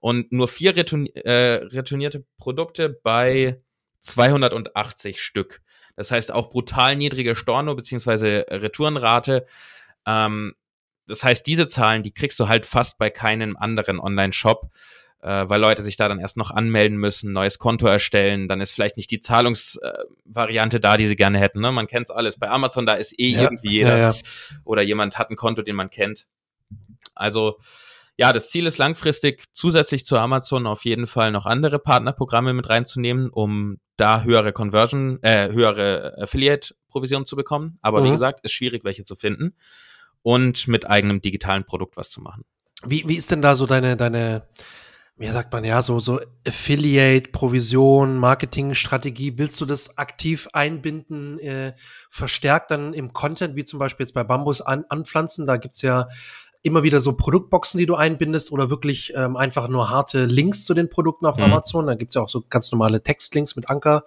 Und nur vier return äh, retournierte Produkte bei 280 Stück. Das heißt auch brutal niedrige Storno bzw. Retourenrate. Ähm, das heißt, diese Zahlen, die kriegst du halt fast bei keinem anderen Online-Shop äh, weil Leute sich da dann erst noch anmelden müssen, neues Konto erstellen, dann ist vielleicht nicht die Zahlungsvariante äh, da, die sie gerne hätten. Ne? Man kennt es alles. Bei Amazon, da ist eh ja, irgendwie jeder ja, ja. oder jemand hat ein Konto, den man kennt. Also ja, das Ziel ist langfristig zusätzlich zu Amazon auf jeden Fall noch andere Partnerprogramme mit reinzunehmen, um da höhere Conversion, äh, höhere Affiliate-Provision zu bekommen. Aber mhm. wie gesagt, ist schwierig, welche zu finden und mit eigenem digitalen Produkt was zu machen. Wie, wie ist denn da so deine, deine wie sagt man ja, so, so Affiliate, Provision, Marketingstrategie, willst du das aktiv einbinden, äh, verstärkt dann im Content, wie zum Beispiel jetzt bei Bambus an, anpflanzen? Da gibt's ja immer wieder so Produktboxen, die du einbindest oder wirklich ähm, einfach nur harte Links zu den Produkten auf mhm. Amazon. Da gibt's ja auch so ganz normale Textlinks mit Anker,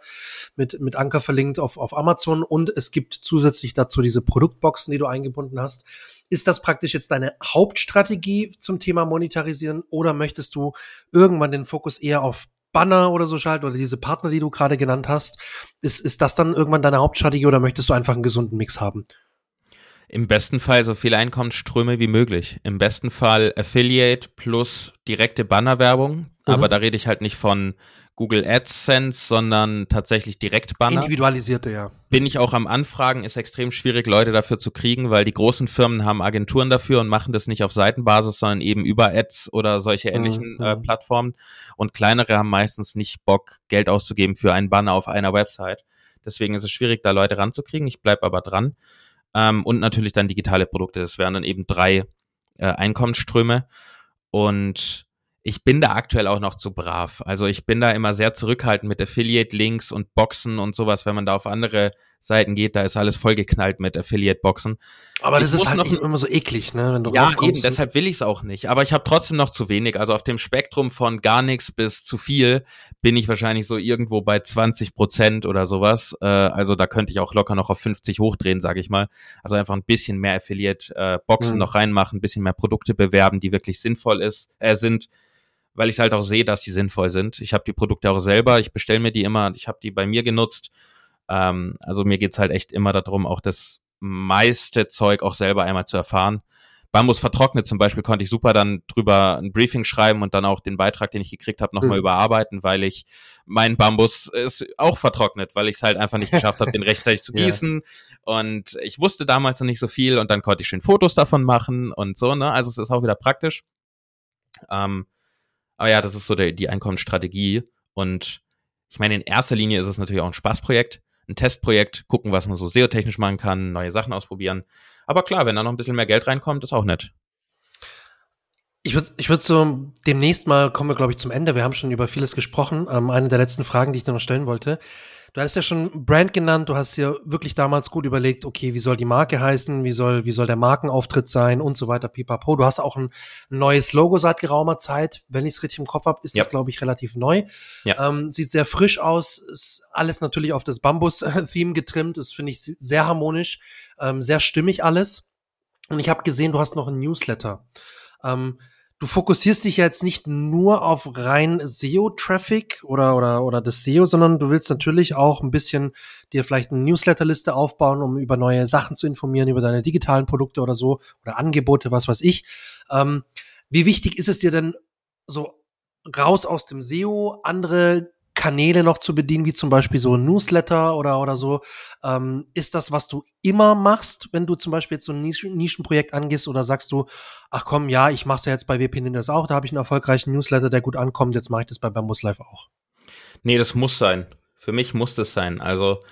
mit, mit Anker verlinkt auf, auf Amazon und es gibt zusätzlich dazu diese Produktboxen, die du eingebunden hast. Ist das praktisch jetzt deine Hauptstrategie zum Thema Monetarisieren oder möchtest du irgendwann den Fokus eher auf Banner oder so schalten oder diese Partner, die du gerade genannt hast? Ist, ist das dann irgendwann deine Hauptstrategie oder möchtest du einfach einen gesunden Mix haben? Im besten Fall so viele Einkommensströme wie möglich. Im besten Fall Affiliate plus direkte Bannerwerbung. Mhm. Aber da rede ich halt nicht von Google AdSense, sondern tatsächlich Direktbanner. Individualisierte, ja. Bin ich auch am Anfragen, ist extrem schwierig, Leute dafür zu kriegen, weil die großen Firmen haben Agenturen dafür und machen das nicht auf Seitenbasis, sondern eben über Ads oder solche mhm, ähnlichen mhm. äh, Plattformen. Und kleinere haben meistens nicht Bock, Geld auszugeben für einen Banner auf einer Website. Deswegen ist es schwierig, da Leute ranzukriegen. Ich bleib aber dran. Ähm, und natürlich dann digitale Produkte. Das wären dann eben drei äh, Einkommensströme. Und ich bin da aktuell auch noch zu brav. Also ich bin da immer sehr zurückhaltend mit Affiliate-Links und Boxen und sowas. Wenn man da auf andere Seiten geht, da ist alles vollgeknallt mit Affiliate-Boxen. Aber das ich ist halt noch, immer so eklig, ne? Wenn du ja, eben, deshalb will ich es auch nicht. Aber ich habe trotzdem noch zu wenig. Also auf dem Spektrum von gar nichts bis zu viel bin ich wahrscheinlich so irgendwo bei 20 Prozent oder sowas. Äh, also da könnte ich auch locker noch auf 50 hochdrehen, sage ich mal. Also einfach ein bisschen mehr Affiliate-Boxen äh, mhm. noch reinmachen, ein bisschen mehr Produkte bewerben, die wirklich sinnvoll ist, äh, sind weil ich halt auch sehe, dass die sinnvoll sind. Ich habe die Produkte auch selber, ich bestelle mir die immer, ich habe die bei mir genutzt. Ähm, also mir geht's halt echt immer darum, auch das meiste Zeug auch selber einmal zu erfahren. Bambus vertrocknet zum Beispiel konnte ich super dann drüber ein Briefing schreiben und dann auch den Beitrag, den ich gekriegt habe, nochmal mhm. überarbeiten, weil ich mein Bambus ist auch vertrocknet, weil ich es halt einfach nicht geschafft habe, den rechtzeitig zu gießen. Ja. Und ich wusste damals noch nicht so viel und dann konnte ich schön Fotos davon machen und so, ne? Also es ist auch wieder praktisch. Ähm, aber ja, das ist so der, die Einkommensstrategie. Und ich meine, in erster Linie ist es natürlich auch ein Spaßprojekt, ein Testprojekt, gucken, was man so SEO-technisch machen kann, neue Sachen ausprobieren. Aber klar, wenn da noch ein bisschen mehr Geld reinkommt, ist auch nett. Ich würde ich würd so demnächst mal kommen wir, glaube ich, zum Ende. Wir haben schon über vieles gesprochen. Ähm, eine der letzten Fragen, die ich dir noch stellen wollte. Du hast ja schon Brand genannt, du hast ja wirklich damals gut überlegt, okay, wie soll die Marke heißen, wie soll, wie soll der Markenauftritt sein und so weiter, pipapo. Du hast auch ein neues Logo seit geraumer Zeit. Wenn ich es richtig im Kopf habe, ist es, glaube ich, relativ neu. Ja. Ähm, sieht sehr frisch aus, ist alles natürlich auf das Bambus-Theme getrimmt, das finde ich sehr harmonisch, ähm, sehr stimmig alles. Und ich habe gesehen, du hast noch ein Newsletter. Ähm, du fokussierst dich ja jetzt nicht nur auf rein SEO-Traffic oder, oder, oder das SEO, sondern du willst natürlich auch ein bisschen dir vielleicht eine Newsletterliste aufbauen, um über neue Sachen zu informieren, über deine digitalen Produkte oder so oder Angebote, was weiß ich. Ähm, wie wichtig ist es dir denn so raus aus dem SEO, andere Kanäle noch zu bedienen, wie zum Beispiel so ein Newsletter oder, oder so. Ähm, ist das, was du immer machst, wenn du zum Beispiel jetzt so ein Nischenprojekt angehst oder sagst du, ach komm, ja, ich mache es ja jetzt bei WP Ninjas auch, da habe ich einen erfolgreichen Newsletter, der gut ankommt, jetzt mache ich das bei Bambus Live auch. Nee, das muss sein. Für mich muss das sein. Also,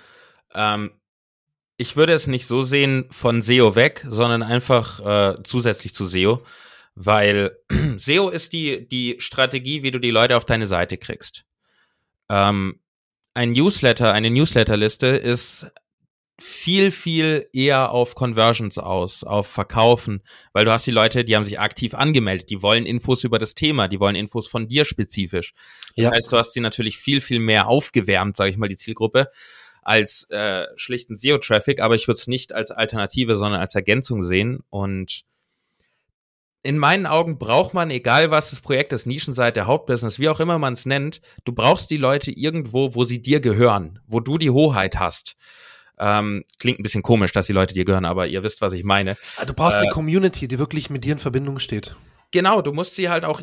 ähm, ich würde es nicht so sehen von SEO weg, sondern einfach äh, zusätzlich zu SEO, weil SEO ist die, die Strategie, wie du die Leute auf deine Seite kriegst. Ähm, ein Newsletter, eine Newsletterliste ist viel, viel eher auf Conversions aus, auf Verkaufen, weil du hast die Leute, die haben sich aktiv angemeldet, die wollen Infos über das Thema, die wollen Infos von dir spezifisch. Das ja. heißt, du hast sie natürlich viel, viel mehr aufgewärmt, sage ich mal, die Zielgruppe, als äh, schlichten SEO-Traffic, aber ich würde es nicht als Alternative, sondern als Ergänzung sehen und in meinen Augen braucht man, egal was das Projekt ist, Nischenseite, Hauptbusiness, wie auch immer man es nennt, du brauchst die Leute irgendwo, wo sie dir gehören, wo du die Hoheit hast. Ähm, klingt ein bisschen komisch, dass die Leute dir gehören, aber ihr wisst, was ich meine. Ah, du brauchst äh, eine Community, die wirklich mit dir in Verbindung steht. Genau, du musst sie halt auch,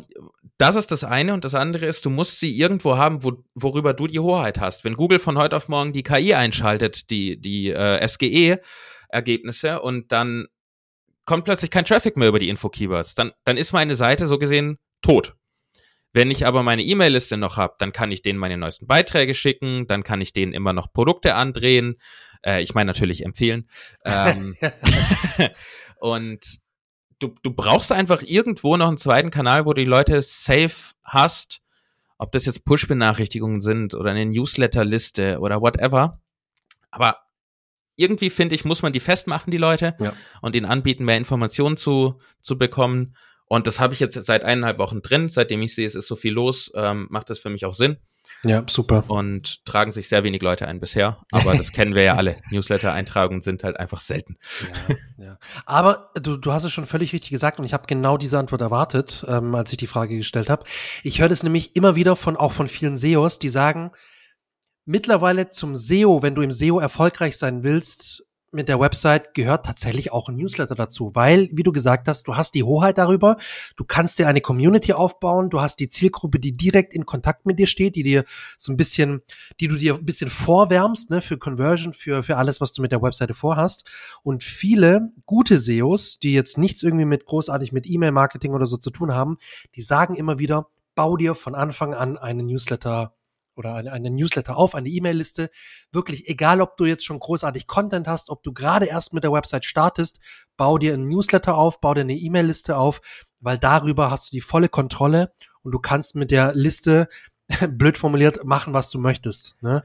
das ist das eine und das andere ist, du musst sie irgendwo haben, wo, worüber du die Hoheit hast. Wenn Google von heute auf morgen die KI einschaltet, die, die äh, SGE-Ergebnisse und dann kommt plötzlich kein Traffic mehr über die Info-Keywords. Dann, dann ist meine Seite so gesehen tot. Wenn ich aber meine E-Mail-Liste noch habe, dann kann ich denen meine neuesten Beiträge schicken, dann kann ich denen immer noch Produkte andrehen. Äh, ich meine natürlich empfehlen. Ähm, und du, du brauchst einfach irgendwo noch einen zweiten Kanal, wo du die Leute safe hast. Ob das jetzt Push-Benachrichtigungen sind oder eine Newsletter-Liste oder whatever. Aber irgendwie finde ich, muss man die festmachen, die Leute, ja. und ihnen anbieten, mehr Informationen zu, zu bekommen. Und das habe ich jetzt seit eineinhalb Wochen drin. Seitdem ich sehe, es ist so viel los, ähm, macht das für mich auch Sinn. Ja, super. Und tragen sich sehr wenig Leute ein bisher. Aber das kennen wir ja alle. Newsletter-Eintragungen sind halt einfach selten. Ja, ja. Aber du, du hast es schon völlig richtig gesagt und ich habe genau diese Antwort erwartet, ähm, als ich die Frage gestellt habe. Ich höre das nämlich immer wieder von auch von vielen SEOs, die sagen, mittlerweile zum SEO, wenn du im SEO erfolgreich sein willst, mit der Website gehört tatsächlich auch ein Newsletter dazu, weil, wie du gesagt hast, du hast die Hoheit darüber, du kannst dir eine Community aufbauen, du hast die Zielgruppe, die direkt in Kontakt mit dir steht, die dir so ein bisschen, die du dir ein bisschen vorwärmst, ne, für Conversion, für, für alles, was du mit der Webseite vorhast. Und viele gute SEOs, die jetzt nichts irgendwie mit großartig mit E-Mail-Marketing oder so zu tun haben, die sagen immer wieder, bau dir von Anfang an einen Newsletter oder eine, eine Newsletter auf, eine E-Mail-Liste. Wirklich, egal ob du jetzt schon großartig Content hast, ob du gerade erst mit der Website startest, bau dir einen Newsletter auf, bau dir eine E-Mail-Liste auf, weil darüber hast du die volle Kontrolle und du kannst mit der Liste, blöd formuliert, machen, was du möchtest. Ne?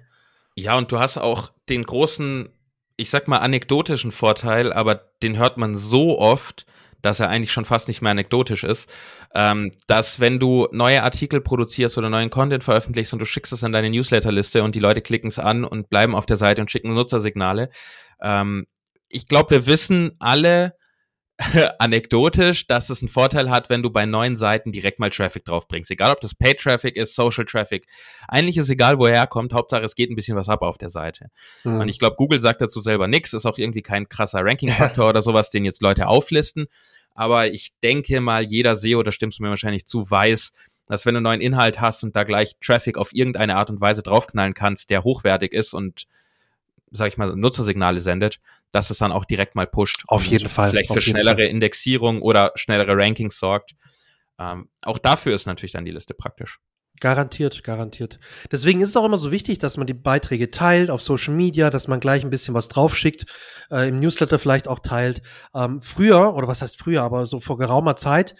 Ja, und du hast auch den großen, ich sag mal, anekdotischen Vorteil, aber den hört man so oft, dass er eigentlich schon fast nicht mehr anekdotisch ist, ähm, dass wenn du neue Artikel produzierst oder neuen Content veröffentlichst und du schickst es an deine Newsletterliste und die Leute klicken es an und bleiben auf der Seite und schicken Nutzersignale. Ähm, ich glaube, wir wissen alle, anekdotisch, dass es einen Vorteil hat, wenn du bei neuen Seiten direkt mal Traffic draufbringst. Egal, ob das Paid Traffic ist, Social Traffic. Eigentlich ist egal, woher er kommt. Hauptsache, es geht ein bisschen was ab auf der Seite. Mhm. Und ich glaube, Google sagt dazu selber nichts. Ist auch irgendwie kein krasser Ranking-Faktor oder sowas, den jetzt Leute auflisten. Aber ich denke mal, jeder SEO, da stimmst du mir wahrscheinlich zu, weiß, dass wenn du neuen Inhalt hast und da gleich Traffic auf irgendeine Art und Weise draufknallen kannst, der hochwertig ist und sag ich mal, Nutzersignale sendet, dass es dann auch direkt mal pusht. Auf jeden Fall. Vielleicht für schnellere Fall. Indexierung oder schnellere Rankings sorgt. Ähm, auch dafür ist natürlich dann die Liste praktisch. Garantiert, garantiert. Deswegen ist es auch immer so wichtig, dass man die Beiträge teilt auf Social Media, dass man gleich ein bisschen was draufschickt, äh, im Newsletter vielleicht auch teilt. Ähm, früher, oder was heißt früher, aber so vor geraumer Zeit,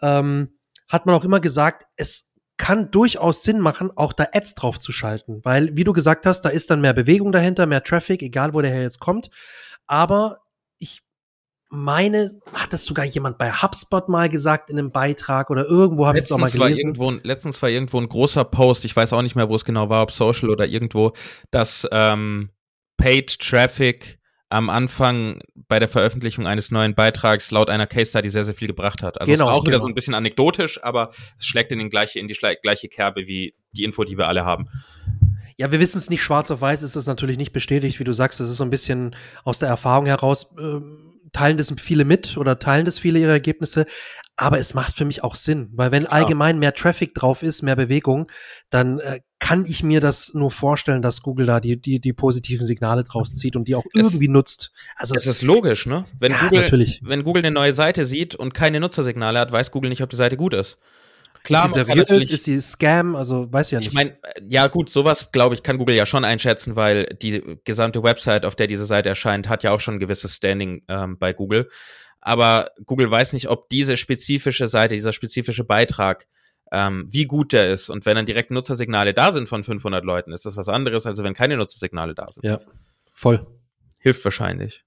ähm, hat man auch immer gesagt, es kann durchaus Sinn machen, auch da Ads drauf zu schalten, weil, wie du gesagt hast, da ist dann mehr Bewegung dahinter, mehr Traffic, egal wo der her jetzt kommt. Aber meine, hat das sogar jemand bei HubSpot mal gesagt in einem Beitrag oder irgendwo habe ich es auch mal gelesen. War irgendwo, letztens war irgendwo ein großer Post, ich weiß auch nicht mehr, wo es genau war, ob Social oder irgendwo, dass ähm, Paid Traffic am Anfang bei der Veröffentlichung eines neuen Beitrags laut einer Case Study sehr, sehr viel gebracht hat. Also genau, es war auch genau. wieder so ein bisschen anekdotisch, aber es schlägt in, den gleiche, in die gleiche Kerbe wie die Info, die wir alle haben. Ja, wir wissen es nicht schwarz auf weiß, ist es natürlich nicht bestätigt, wie du sagst, das ist so ein bisschen aus der Erfahrung heraus. Äh, teilen das viele mit oder teilen das viele ihre Ergebnisse, aber es macht für mich auch Sinn, weil wenn allgemein mehr Traffic drauf ist, mehr Bewegung, dann äh, kann ich mir das nur vorstellen, dass Google da die, die, die positiven Signale draus zieht und die auch es, irgendwie nutzt. Also es, ist logisch, ne? Wenn, ja, Google, natürlich. wenn Google eine neue Seite sieht und keine Nutzersignale hat, weiß Google nicht, ob die Seite gut ist. Klar, ist sie seriös, ist, sie Scam, also weiß ich ja nicht. Ich meine, ja gut, sowas glaube ich kann Google ja schon einschätzen, weil die gesamte Website, auf der diese Seite erscheint, hat ja auch schon ein gewisses Standing ähm, bei Google. Aber Google weiß nicht, ob diese spezifische Seite, dieser spezifische Beitrag ähm, wie gut der ist. Und wenn dann direkt Nutzersignale da sind von 500 Leuten, ist das was anderes, als wenn keine Nutzersignale da sind. Ja, voll. Hilft wahrscheinlich.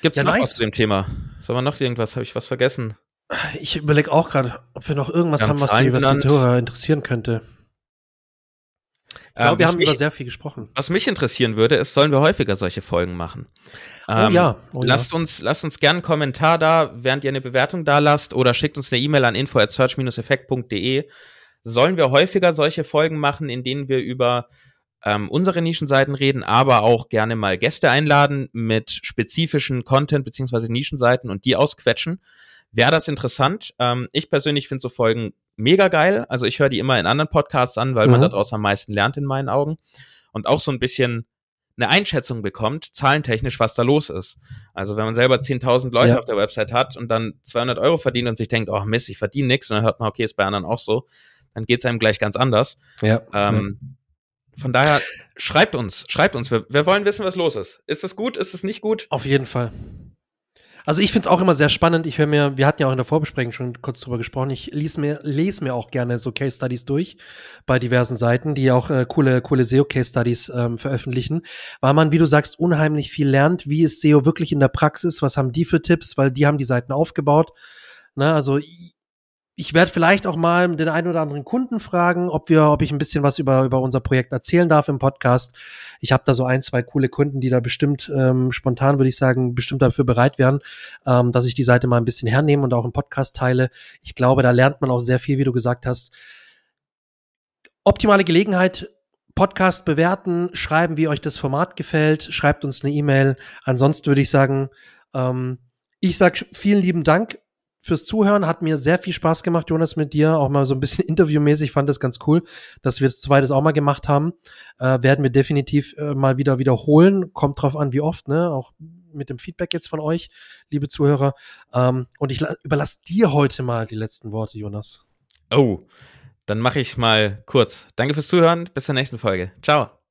Gibt es ja, noch nice. was zu dem Thema? Soll man noch irgendwas? Habe ich was vergessen? Ich überlege auch gerade, ob wir noch irgendwas wir haben, was die, Hörer interessieren könnte. Ich glaube, ähm, wir haben mich, über sehr viel gesprochen. Was mich interessieren würde, ist, sollen wir häufiger solche Folgen machen? Oh ähm, ja. Oh lasst ja. uns, lasst uns gerne einen Kommentar da, während ihr eine Bewertung da lasst oder schickt uns eine E-Mail an info at search-effekt.de. Sollen wir häufiger solche Folgen machen, in denen wir über ähm, unsere Nischenseiten reden, aber auch gerne mal Gäste einladen mit spezifischen Content beziehungsweise Nischenseiten und die ausquetschen? Wäre das interessant? Ähm, ich persönlich finde so Folgen mega geil. Also ich höre die immer in anderen Podcasts an, weil mhm. man daraus am meisten lernt in meinen Augen. Und auch so ein bisschen eine Einschätzung bekommt, zahlentechnisch, was da los ist. Also wenn man selber 10.000 Leute ja. auf der Website hat und dann 200 Euro verdient und sich denkt, oh Mist, ich verdiene nichts und dann hört man, okay, ist bei anderen auch so, dann geht es einem gleich ganz anders. Ja. Ähm, ja. Von daher, schreibt uns, schreibt uns. Wir, wir wollen wissen, was los ist. Ist es gut? Ist es nicht gut? Auf jeden Fall. Also ich finde es auch immer sehr spannend. Ich höre mir, wir hatten ja auch in der Vorbesprechung schon kurz drüber gesprochen. Ich lese mir, lese mir auch gerne so Case Studies durch bei diversen Seiten, die auch äh, coole, coole SEO Case Studies ähm, veröffentlichen, weil man, wie du sagst, unheimlich viel lernt. Wie ist SEO wirklich in der Praxis? Was haben die für Tipps? Weil die haben die Seiten aufgebaut. Ne, also ich werde vielleicht auch mal den einen oder anderen Kunden fragen, ob wir, ob ich ein bisschen was über, über unser Projekt erzählen darf im Podcast. Ich habe da so ein, zwei coole Kunden, die da bestimmt ähm, spontan, würde ich sagen, bestimmt dafür bereit wären, ähm, dass ich die Seite mal ein bisschen hernehme und auch im Podcast teile. Ich glaube, da lernt man auch sehr viel, wie du gesagt hast. Optimale Gelegenheit, Podcast bewerten, schreiben, wie euch das Format gefällt, schreibt uns eine E-Mail. Ansonsten würde ich sagen, ähm, ich sag vielen lieben Dank fürs Zuhören. Hat mir sehr viel Spaß gemacht, Jonas, mit dir. Auch mal so ein bisschen interviewmäßig. Fand das ganz cool, dass wir das zweites auch mal gemacht haben. Äh, werden wir definitiv äh, mal wieder wiederholen. Kommt drauf an, wie oft, ne? Auch mit dem Feedback jetzt von euch, liebe Zuhörer. Ähm, und ich überlasse dir heute mal die letzten Worte, Jonas. Oh, dann mache ich mal kurz. Danke fürs Zuhören. Bis zur nächsten Folge. Ciao.